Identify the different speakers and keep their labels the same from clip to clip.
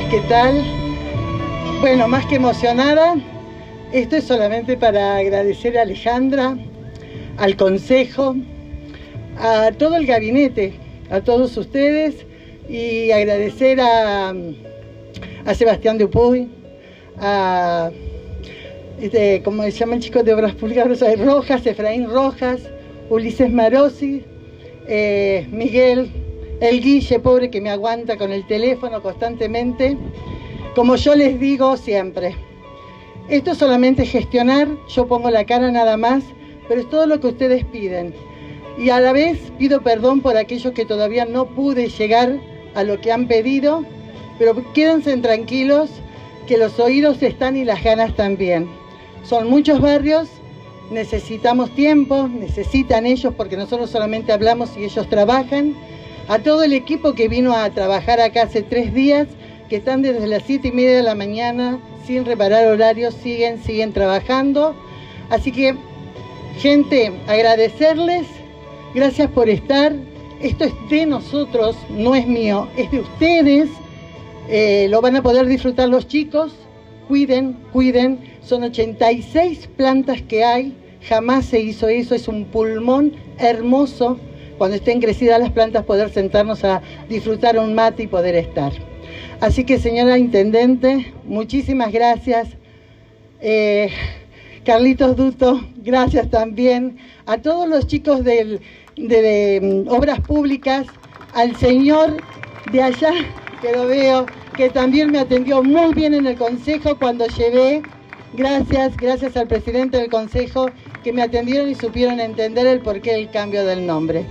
Speaker 1: ¿qué tal? Bueno, más que emocionada, esto es solamente para agradecer a Alejandra, al Consejo, a todo el gabinete, a todos ustedes y agradecer a, a Sebastián Dupuy, a, este, ¿cómo se llama el chico de Obras Públicas? Rojas, Efraín Rojas, Ulises Marosi, eh, Miguel, el Guille, pobre que me aguanta con el teléfono constantemente. Como yo les digo siempre, esto es solamente gestionar, yo pongo la cara nada más, pero es todo lo que ustedes piden. Y a la vez pido perdón por aquellos que todavía no pude llegar a lo que han pedido, pero quédense tranquilos que los oídos están y las ganas también. Son muchos barrios, necesitamos tiempo, necesitan ellos porque nosotros solamente hablamos y ellos trabajan. A todo el equipo que vino a trabajar acá hace tres días, que están desde las siete y media de la mañana sin reparar horarios, siguen, siguen trabajando. Así que, gente, agradecerles, gracias por estar. Esto es de nosotros, no es mío, es de ustedes. Eh, lo van a poder disfrutar los chicos. Cuiden, cuiden. Son 86 plantas que hay. Jamás se hizo eso. Es un pulmón hermoso. Cuando estén crecidas las plantas, poder sentarnos a disfrutar un mate y poder estar. Así que, señora Intendente, muchísimas gracias. Eh, Carlitos Duto, gracias también. A todos los chicos de, de Obras Públicas, al señor de allá, que lo veo, que también me atendió muy bien en el Consejo cuando llevé. Gracias, gracias al presidente del Consejo que me atendieron y supieron entender el porqué del cambio del nombre.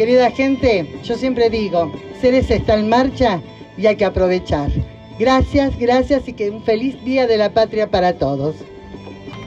Speaker 1: Querida gente, yo siempre digo, Ceres está en marcha y hay que aprovechar. Gracias, gracias y que un feliz Día de la Patria para todos.